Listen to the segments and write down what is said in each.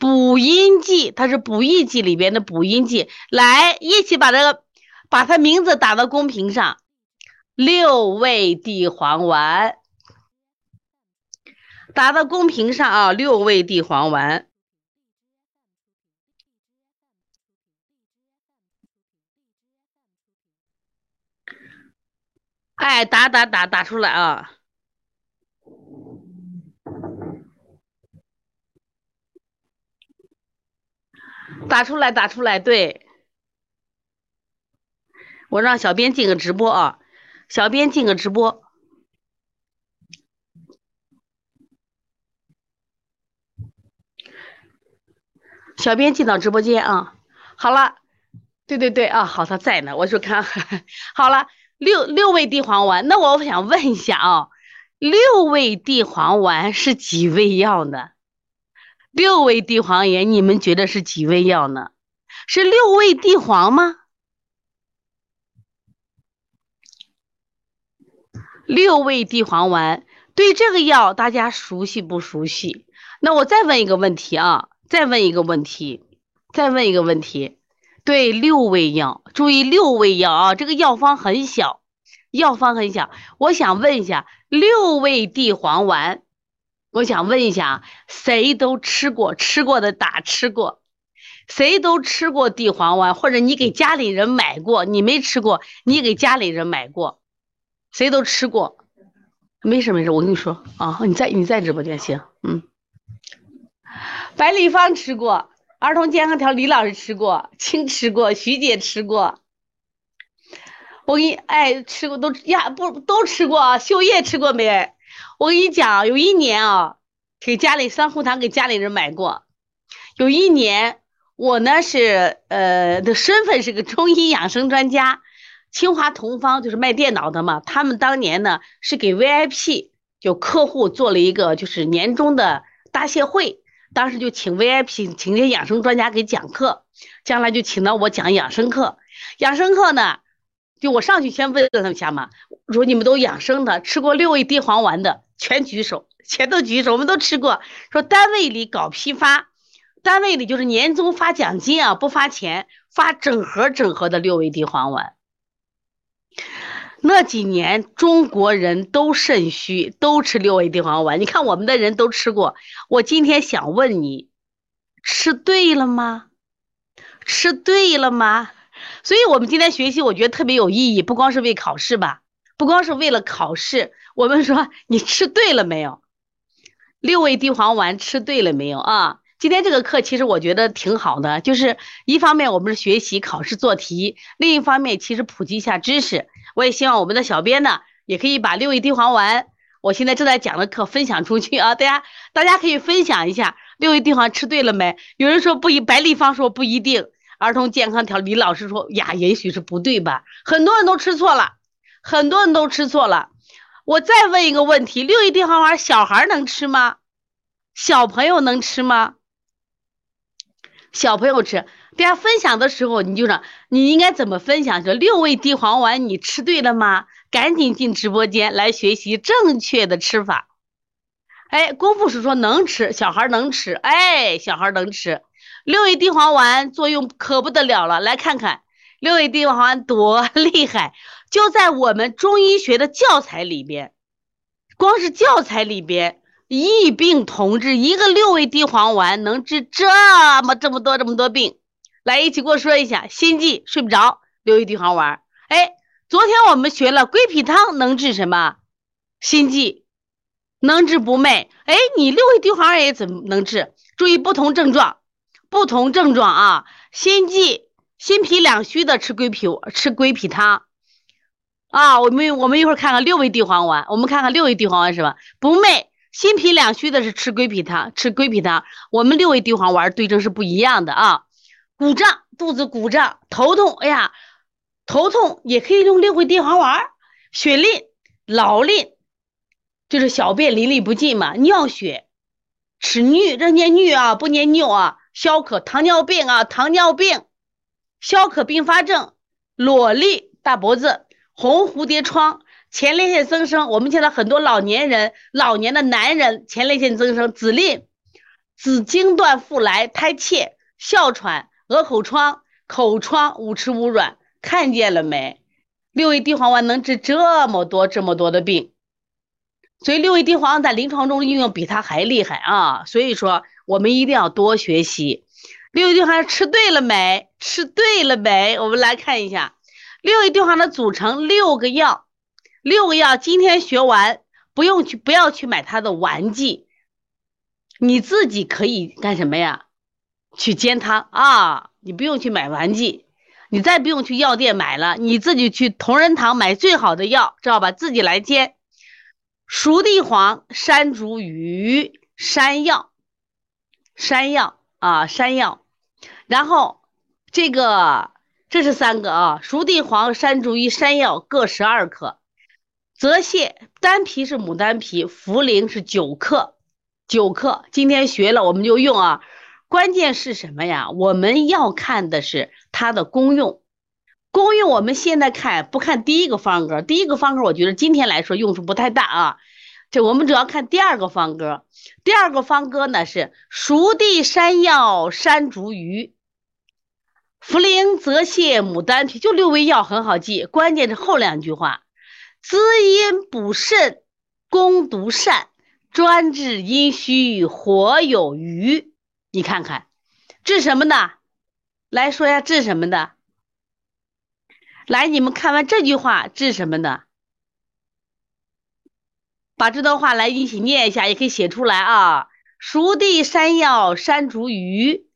补阴剂，它是补益剂里边的补阴剂。来，一起把这个，把它名字打到公屏上。六味地黄丸，打到公屏上啊！六味地黄丸，哎，打打打打出来啊！打出来，打出来，对，我让小编进个直播啊。小编进个直播，小编进到直播间啊。好了，对对对啊，好，他在呢。我就看 好了，六六味地黄丸。那我想问一下啊，六味地黄丸是几味药呢？六味地黄丸，你们觉得是几味药呢？是六味地黄吗？六味地黄丸，对这个药大家熟悉不熟悉？那我再问一个问题啊，再问一个问题，再问一个问题。对，六味药，注意六味药啊，这个药方很小，药方很小。我想问一下，六味地黄丸，我想问一下，谁都吃过？吃过的打吃过，谁都吃过地黄丸，或者你给家里人买过，你没吃过，你给家里人买过。谁都吃过，没事没事，我跟你说啊，你在你在直播间行，嗯，白丽芳吃过，儿童健康条李老师吃过，亲吃过，徐姐吃过，我给你哎吃过都呀不都吃过啊，秀叶吃过没？我跟你讲，有一年啊，给家里三胡堂给家里人买过，有一年我呢是呃的身份是个中医养生专家。清华同方就是卖电脑的嘛，他们当年呢是给 VIP 就客户做了一个就是年终的答谢会，当时就请 VIP 请些养生专家给讲课，将来就请到我讲养生课。养生课呢，就我上去先问了他们一下嘛，说你们都养生的，吃过六味地黄丸的全举手，全都举手，我们都吃过。说单位里搞批发，单位里就是年终发奖金啊，不发钱，发整盒整盒的六味地黄丸。那几年中国人都肾虚，都吃六味地黄丸。你看我们的人都吃过。我今天想问你，吃对了吗？吃对了吗？所以，我们今天学习，我觉得特别有意义。不光是为考试吧，不光是为了考试。我们说，你吃对了没有？六味地黄丸吃对了没有啊？今天这个课其实我觉得挺好的，就是一方面我们是学习考试做题，另一方面其实普及一下知识。我也希望我们的小编呢，也可以把六味地黄丸，我现在正在讲的课分享出去啊！大家大家可以分享一下六味地黄吃对了没？有人说不一，白立方说不一定，儿童健康条李老师说呀，也许是不对吧？很多人都吃错了，很多人都吃错了。我再问一个问题：六味地黄丸小孩能吃吗？小朋友能吃吗？小朋友吃，大家分享的时候，你就说你应该怎么分享？说六味地黄丸你吃对了吗？赶紧进直播间来学习正确的吃法。哎，功夫是说能吃，小孩能吃，哎，小孩能吃。六味地黄丸作用可不得了了，来看看六味地黄丸多 厉害，就在我们中医学的教材里边，光是教材里边。异病同治，一个六味地黄丸能治这么这么多这么多病，来一起给我说一下。心悸睡不着，六味地黄丸。哎，昨天我们学了归脾汤能治什么？心悸，能治不寐。哎，你六味地黄丸也怎么能治？注意不同症状，不同症状啊。心悸、心脾两虚的吃归脾，吃归脾汤。啊，我们我们一会儿看看六味地黄丸，我们看看六味地黄丸是吧？不寐。心脾两虚的是吃归脾汤，吃归脾汤。我们六味地黄丸对症是不一样的啊。鼓胀，肚子鼓胀，头痛，哎呀，头痛也可以用六味地黄丸。血淋、老淋，就是小便淋漓不尽嘛。尿血、齿衄，这念衄啊，不念尿啊。消渴、糖尿病啊，糖尿病、消渴并发症、裸痢、大脖子、红蝴蝶疮。前列腺增生，我们现在很多老年人、老年的男人前列腺增生，紫癜、子经断复来，胎怯、哮喘、鹅口疮、口疮、五吃五软，看见了没？六味地黄丸能治这么多这么多的病，所以六味地黄在临床中应用比它还厉害啊！所以说我们一定要多学习。六味地黄吃对了没？吃对了没？我们来看一下六味地黄的组成，六个药，六个药。今天学完，不用去，不要去买它的丸剂，你自己可以干什么呀？去煎汤啊！你不用去买丸剂。你再不用去药店买了，你自己去同仁堂买最好的药，知道吧？自己来煎。熟地黄、山竹鱼、山药、山药啊，山药。然后这个这是三个啊，熟地黄、山茱萸、山药各十二克。泽泻丹皮是牡丹皮，茯苓是九克，九克。今天学了我们就用啊。关键是什么呀？我们要看的是它的功用。功用我们现在看不看第一个方格？第一个方格我觉得今天来说用处不太大啊。这我们主要看第二个方格。第二个方格呢是熟地山药、山茱萸、茯苓、泽泻、牡丹皮，就六味药很好记。关键是后两句话：滋阴补肾，攻毒善，专治阴虚，火有余。你看看，治什么的？来说一下治什么的？来，你们看完这句话治什么的？把这段话来一起念一下，也可以写出来啊。熟地山药、山竹鱼，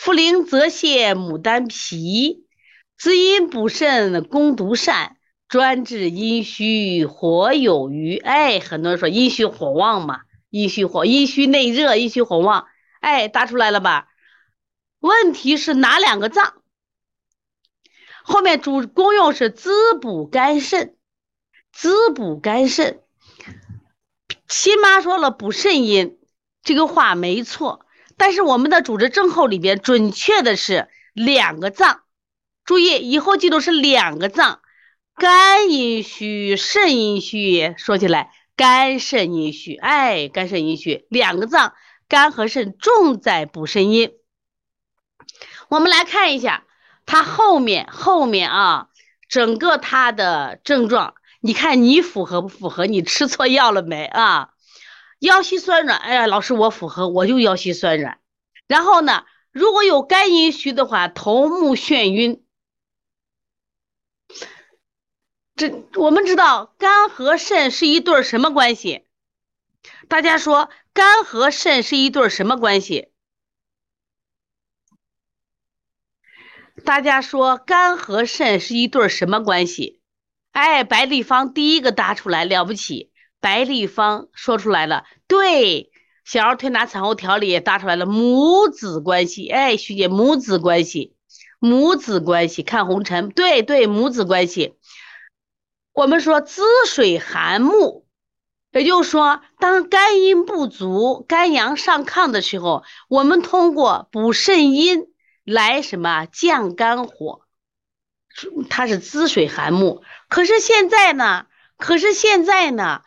茯苓、泽泻、牡丹皮，滋阴补肾，攻毒善，专治阴虚，火有余。哎，很多人说阴虚火旺嘛，阴虚火，阴虚内热，阴虚火旺。哎，答出来了吧？问题是哪两个脏？后面主功用是滋补肝肾，滋补肝肾。亲妈说了补肾阴，这个话没错。但是我们的主治症候里边准确的是两个脏，注意以后记住是两个脏：肝阴虚，肾阴虚。说起来，肝肾阴虚，哎，肝肾阴虚两个脏。肝和肾重在补肾阴，我们来看一下它后面后面啊，整个它的症状，你看你符合不符合？你吃错药了没啊？腰膝酸软，哎呀，老师我符合，我就腰膝酸软。然后呢，如果有肝阴虚的话，头目眩晕。这我们知道肝和肾是一对什么关系？大家说。肝和肾是一对什么关系？大家说肝和肾是一对什么关系？哎，白立方第一个答出来了不起，白立方说出来了，对，小儿推拿产后调理也答出来了，母子关系。哎，徐姐，母子关系，母子关系，看红尘，对对，母子关系。我们说滋水涵木。也就是说，当肝阴不足、肝阳上亢的时候，我们通过补肾阴来什么降肝火，它是滋水涵木。可是现在呢？可是现在呢？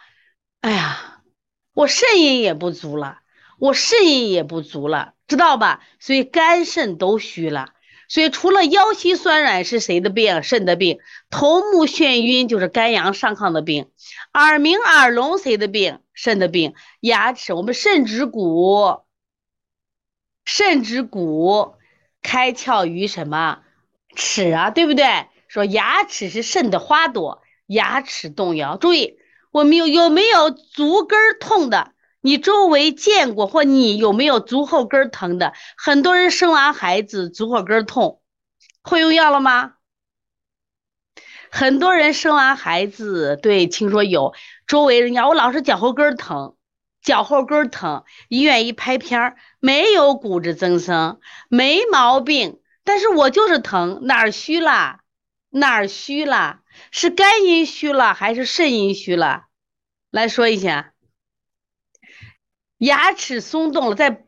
哎呀，我肾阴也不足了，我肾阴也不足了，知道吧？所以肝肾都虚了。所以，除了腰膝酸软是谁的病？肾的病。头目眩晕就是肝阳上亢的病。耳鸣耳聋谁的病？肾的病。牙齿，我们肾指骨，肾指骨开窍于什么？齿啊，对不对？说牙齿是肾的花朵，牙齿动摇。注意，我们有有没有足跟痛的？你周围见过或你有没有足后跟疼的？很多人生完孩子足后跟痛，会用药了吗？很多人生完孩子，对，听说有周围人家，我老是脚后跟疼，脚后跟疼，医院一拍片儿，没有骨质增生，没毛病，但是我就是疼，哪儿虚了？哪儿虚了？是肝阴虚了还是肾阴虚了？来说一下。牙齿松动了，在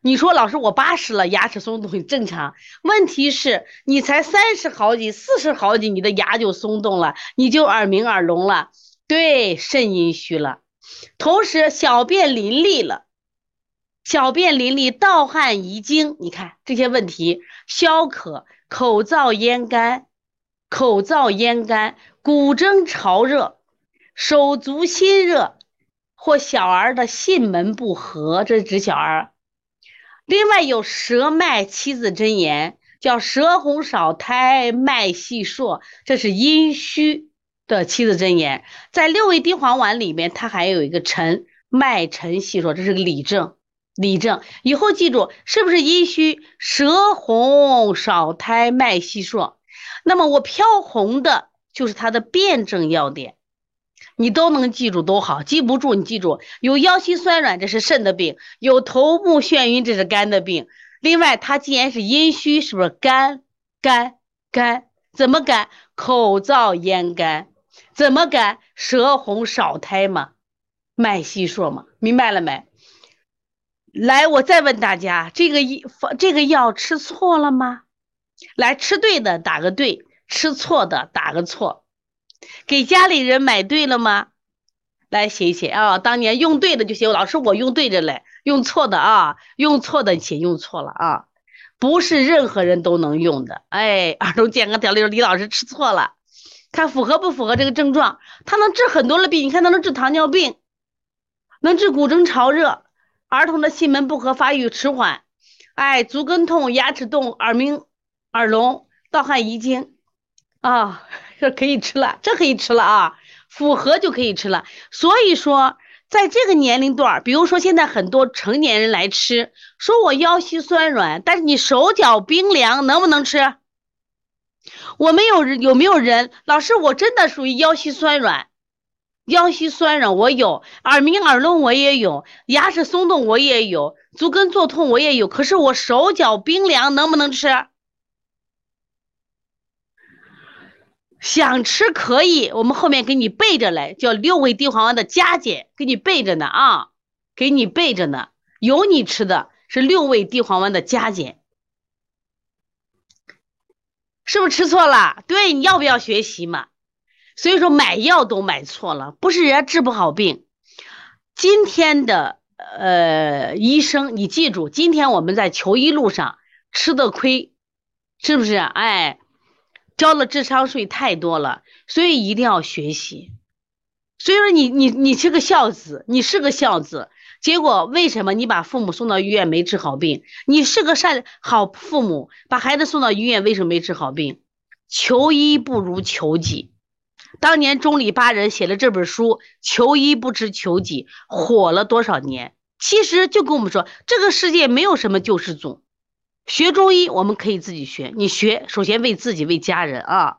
你说老师我八十了，牙齿松动很正常。问题是你才三十好几、四十好几，你的牙就松动了，你就耳鸣耳聋了，对，肾阴虚了。同时小便淋漓了，小便淋漓、盗汗遗精，你看这些问题，消渴、口燥咽干、口燥咽干、骨蒸潮热、手足心热，或小儿的囟门不和，这是指小儿。另外有舌脉七字真言，叫舌红少苔、脉细数，这是阴虚的七字真言。在六味地黄丸里面，它还有一个沉脉沉细数，这是个里症。理症以后记住，是不是阴虚？舌红少苔脉细数，那么我飘红的就是它的辩证要点，你都能记住都好，记不住你记住，有腰膝酸软这是肾的病，有头目眩晕这是肝的病。另外，它既然是阴虚，是不是肝？肝肝怎么肝？口燥咽干，怎么干？舌红少苔嘛，脉细数嘛，明白了没？来，我再问大家，这个药这个药吃错了吗？来，吃对的打个对，吃错的打个错。给家里人买对了吗？来写一写啊，当年用对的就写。老师，我用对着嘞，用错的啊，用错的写用错了啊，不是任何人都能用的。哎，儿童健康调理说李老师吃错了，看符合不符合这个症状？它能治很多的病，你看它能治糖尿病，能治骨蒸潮热。儿童的囟门不和、发育迟缓，哎，足跟痛、牙齿动、耳鸣、耳聋、盗汗遗精，啊，这可以吃了，这可以吃了啊，符合就可以吃了。所以说，在这个年龄段比如说现在很多成年人来吃，说我腰膝酸软，但是你手脚冰凉，能不能吃？我们有人有没有人？老师，我真的属于腰膝酸软。腰膝酸软我有，耳鸣耳聋我也有，牙齿松动我也有，足跟作痛我也有。可是我手脚冰凉，能不能吃？想吃可以，我们后面给你备着来，叫六味地黄丸的加减，给你备着呢啊，给你备着呢。有你吃的是六味地黄丸的加减，是不是吃错了？对，你要不要学习嘛？所以说买药都买错了，不是人家治不好病。今天的呃医生，你记住，今天我们在求医路上吃的亏，是不是？哎，交了智商税太多了，所以一定要学习。所以说你你你是个孝子，你是个孝子，结果为什么你把父母送到医院没治好病？你是个善好父母，把孩子送到医院为什么没治好病？求医不如求己。当年中里八人写了这本书《求医不知求己》，火了多少年？其实就跟我们说，这个世界没有什么救世主。学中医我们可以自己学，你学首先为自己、为家人啊。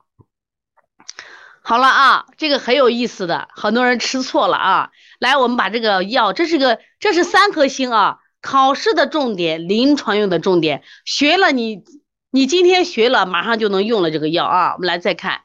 好了啊，这个很有意思的，很多人吃错了啊。来，我们把这个药，这是个，这是三颗星啊，考试的重点，临床用的重点。学了你，你今天学了，马上就能用了这个药啊。我们来再看。